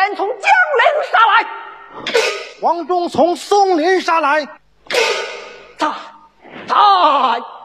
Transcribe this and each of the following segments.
先从江陵杀来，黄忠从松林杀来，大大。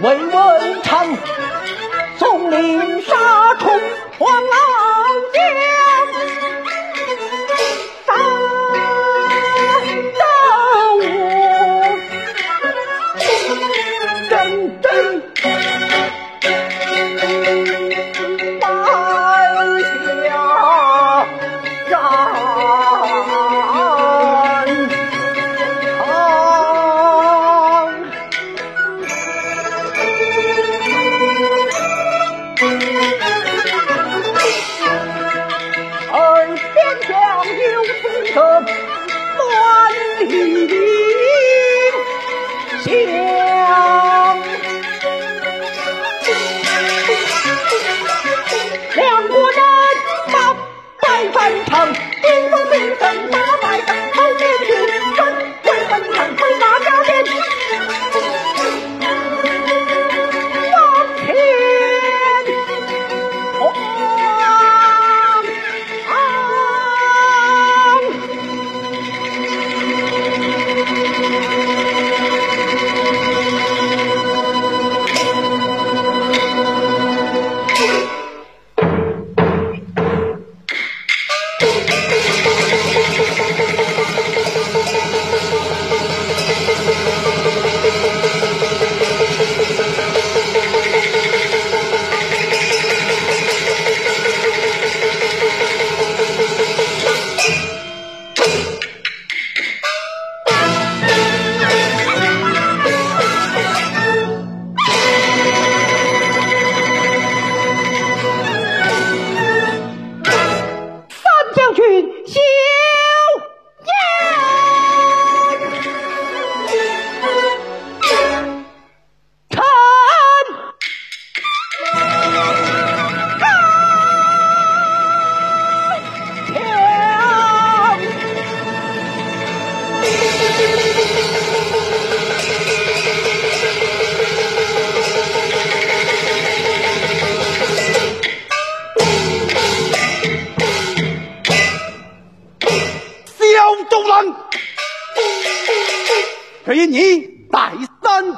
魏文长，松林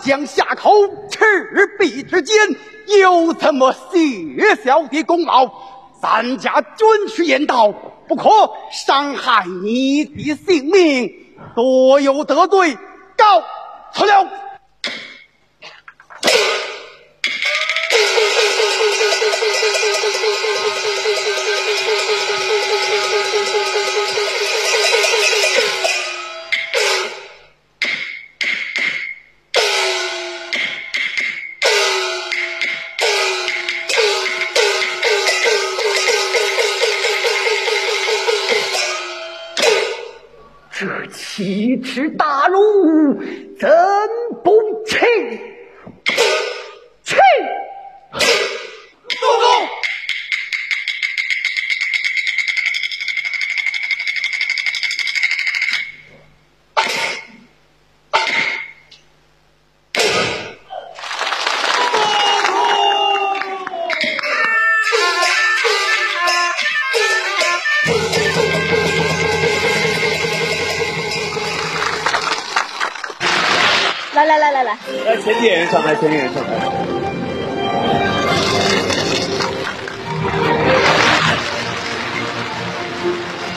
将下口赤壁之间有怎么谢小的功劳？咱家遵师言道不可伤害你的性命多有得罪告辞了。奇耻大辱，怎不气？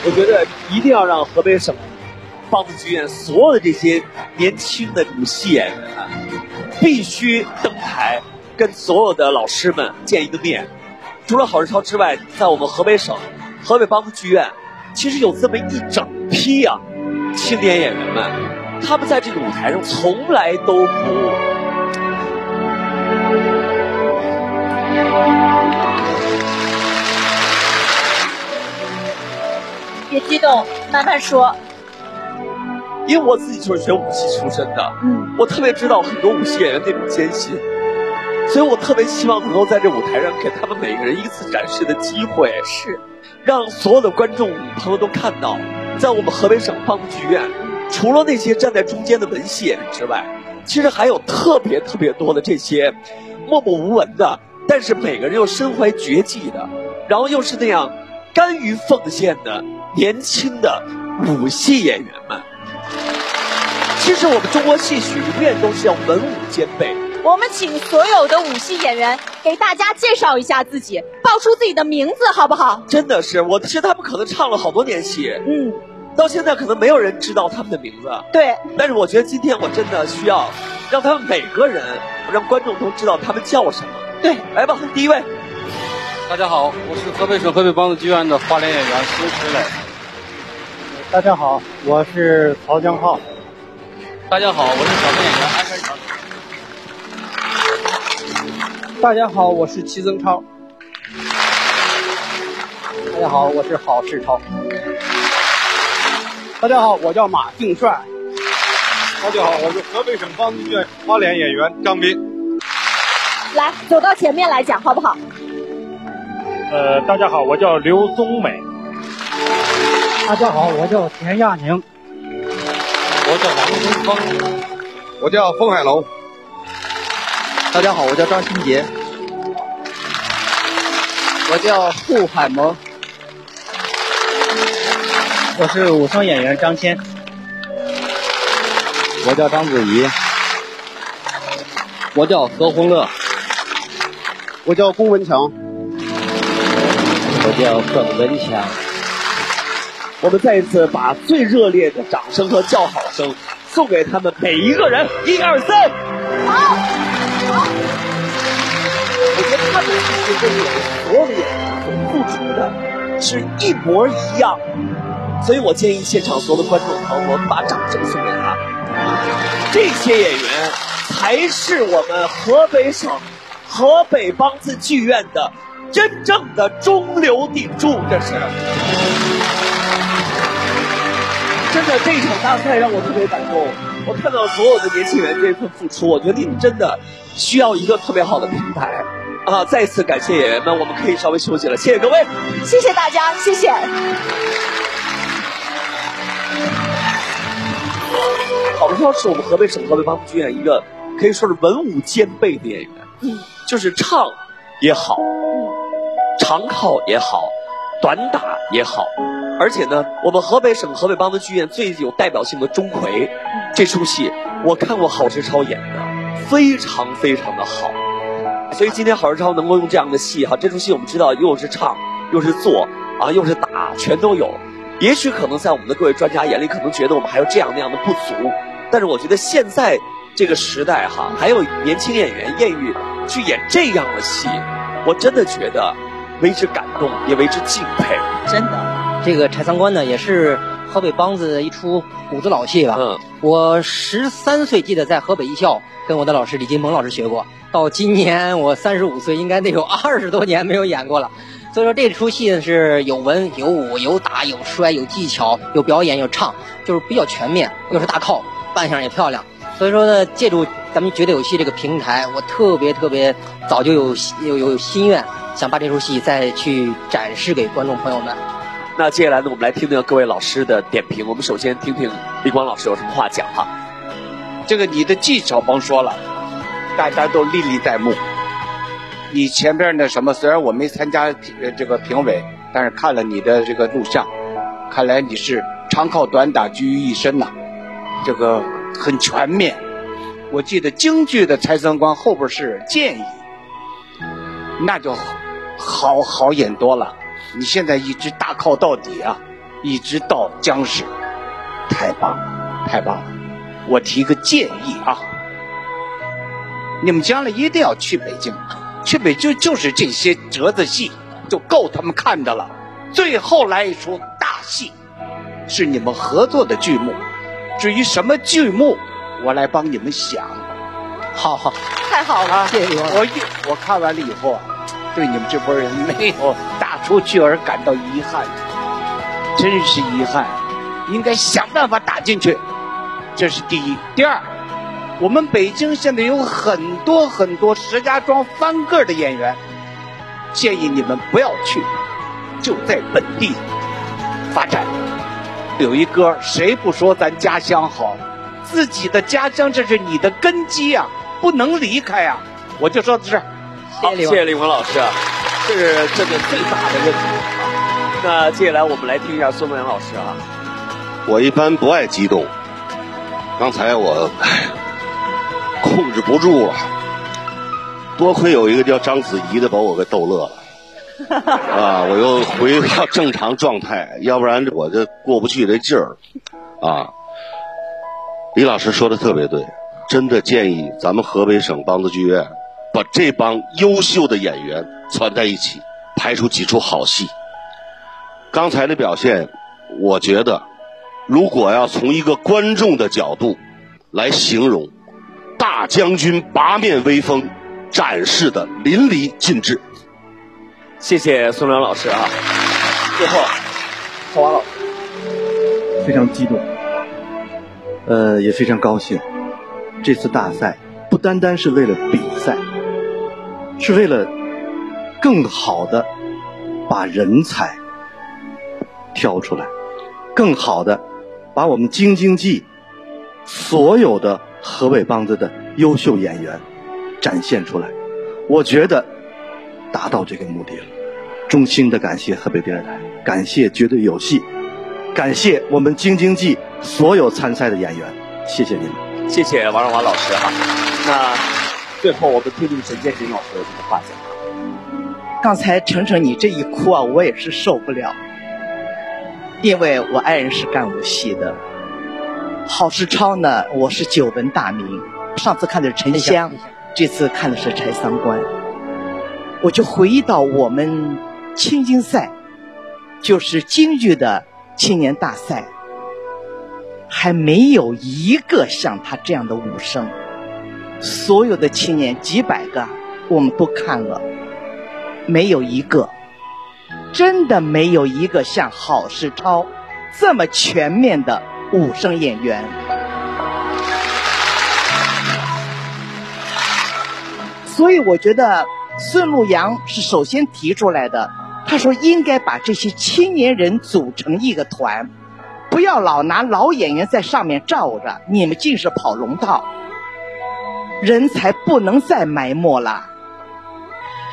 我觉得一定要让河北省梆子剧院所有的这些年轻的武戏演员啊，必须登台跟所有的老师们见一个面。除了郝世超之外，在我们河北省河北梆子剧院，其实有这么一整批啊青年演员们。他们在这个舞台上从来都不。别激动，慢慢说。因为我自己就是学武戏出身的，嗯，我特别知道很多武戏演员那种艰辛，所以我特别希望能够在这舞台上给他们每个人一次展示的机会，是，让所有的观众朋友都看到，在我们河北省梆子剧院。除了那些站在中间的文戏演员之外，其实还有特别特别多的这些默默无闻的，但是每个人又身怀绝技的，然后又是那样甘于奉献的年轻的武戏演员们。其实我们中国戏曲永远都是要文武兼备，我们请所有的武戏演员给大家介绍一下自己，报出自己的名字，好不好？真的是，我其实他们可能唱了好多年戏，嗯，到现在可能没有人知道他们的名字。对，但是我觉得今天我真的需要让他们每个人，让观众都知道他们叫什么。对，来吧，第一位，大家好，我是河北省河北梆子剧院的花脸演员孙石磊。大家好，我是曹江浩。大家好，我是小生演员安山成。大家好，我是齐增超。大家好，我是郝世超。大家好，我叫马敬帅。大家好，我是河北省梆子剧院花脸演员张斌。来，走到前面来讲，好不好？呃，大家好，我叫刘宗美。大家好，我叫田亚宁。我叫王东峰。我叫风海龙。大家好，我叫张新杰。我叫顾海萌。我是武生演员张谦。我叫张子怡。我叫何洪乐。我叫龚文强。我叫耿文强。我们再一次把最热烈的掌声和叫好声送给他们每一个人，一二三，好，好。我觉得他们其实跟我们所有的演员所付出的是一模一样，所以我建议现场所有的观众朋友们把掌声送给他。这些演员才是我们河北省河北梆子剧院的真正的中流砥柱，这是。真的，这场大赛让我特别感动。我看到所有的年轻人这份付出，我觉得你们真的需要一个特别好的平台啊！再次感谢演员们，我们可以稍微休息了，谢谢各位，谢谢大家，谢谢。郝超是我们河北省河北梆子剧院一个可以说是文武兼备的演员，嗯，就是唱也好，嗯，长靠也好，短打也好。而且呢，我们河北省河北梆子剧院最有代表性的钟馗，这出戏我看过郝世超演的，非常非常的好。所以今天郝世超能够用这样的戏哈，这出戏我们知道又是唱又是做啊又是打，全都有。也许可能在我们的各位专家眼里，可能觉得我们还有这样那样的不足，但是我觉得现在这个时代哈，还有年轻演员愿意去演这样的戏，我真的觉得为之感动，也为之敬佩。真的。这个柴桑关呢，也是河北梆子一出骨子老戏吧。嗯，我十三岁记得在河北艺校跟我的老师李金鹏老师学过，到今年我三十五岁，应该得有二十多年没有演过了。所以说这出戏呢是有文有武有打有摔有技巧有表演有唱，就是比较全面，又是大靠，扮相也漂亮。所以说呢，借助咱们绝对有戏这个平台，我特别特别早就有有有心愿，想把这出戏再去展示给观众朋友们。那接下来呢，我们来听听各位老师的点评。我们首先听听李光老师有什么话讲哈。这个你的技巧甭说了，大家都历历在目。你前边那什么，虽然我没参加这个评委，但是看了你的这个录像，看来你是长靠短打居于一身呐，这个很全面。我记得京剧的拆三关后边是建议，那就好好演多了。你现在一直大靠到底啊，一直到僵尸，太棒了，太棒了！我提个建议啊，你们将来一定要去北京，去北京就是这些折子戏就够他们看的了。最后来一出大戏，是你们合作的剧目。至于什么剧目，我来帮你们想。好好，太好了，谢谢我一我看完了以后啊，对你们这波人没有 打出去而感到遗憾，真是遗憾。应该想办法打进去，这是第一。第二，我们北京现在有很多很多石家庄翻个的演员，建议你们不要去，就在本地发展。有一歌，谁不说咱家乡好？自己的家乡，这是你的根基啊、不能离开啊、我就说到这儿。好，谢谢李文老师，这是这个最大的问题啊。那接下来我们来听一下孙文阳老师啊。我一般不爱激动，刚才我唉控制不住了，多亏有一个叫章子怡的把我给逗乐了。啊，我又回到正常状态，要不然我这过不去这劲儿。啊，李老师说的特别对，真的建议咱们河北省梆子剧院把这帮优秀的演员攒在一起，拍出几出好戏。刚才的表现，我觉得，如果要从一个观众的角度来形容，大将军八面威风展示的淋漓尽致。谢谢宋良老师啊！最后，曹华老师，非常激动，呃，也非常高兴。这次大赛不单单是为了比赛，是为了更好的把人才挑出来，更好的把我们京津冀所有的河北梆子的优秀演员展现出来。我觉得。达到这个目的了，衷心的感谢河北电视台，感谢绝对有戏，感谢我们京津冀所有参赛的演员，谢谢你们，谢谢王荣华老师哈。那最后我们听听陈建斌老师的这个话讲。刚才程程你这一哭啊，我也是受不了，因为我爱人是干武戏的，郝世超呢，我是久闻大名，上次看的是沉香，这次看的是柴三官。我就回忆到我们青京赛，就是京剧的青年大赛，还没有一个像他这样的武生。所有的青年几百个，我们都看了，没有一个，真的没有一个像郝世超这么全面的武生演员。所以我觉得。孙路阳是首先提出来的，他说应该把这些青年人组成一个团，不要老拿老演员在上面罩着，你们尽是跑龙套，人才不能再埋没了。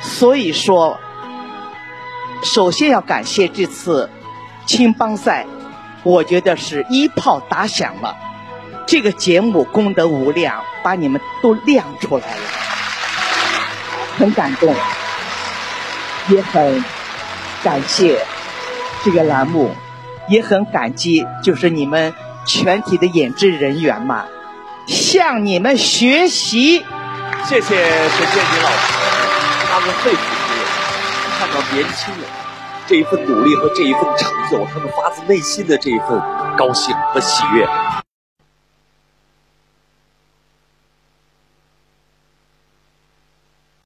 所以说，首先要感谢这次青帮赛，我觉得是一炮打响了，这个节目功德无量，把你们都亮出来了。很感动，也很感谢这个栏目，也很感激，就是你们全体的演职人员嘛，向你们学习。谢谢陈建宁老师，他们肺腑之言，看到年轻人这一份努力和这一份成就，他们发自内心的这一份高兴和喜悦。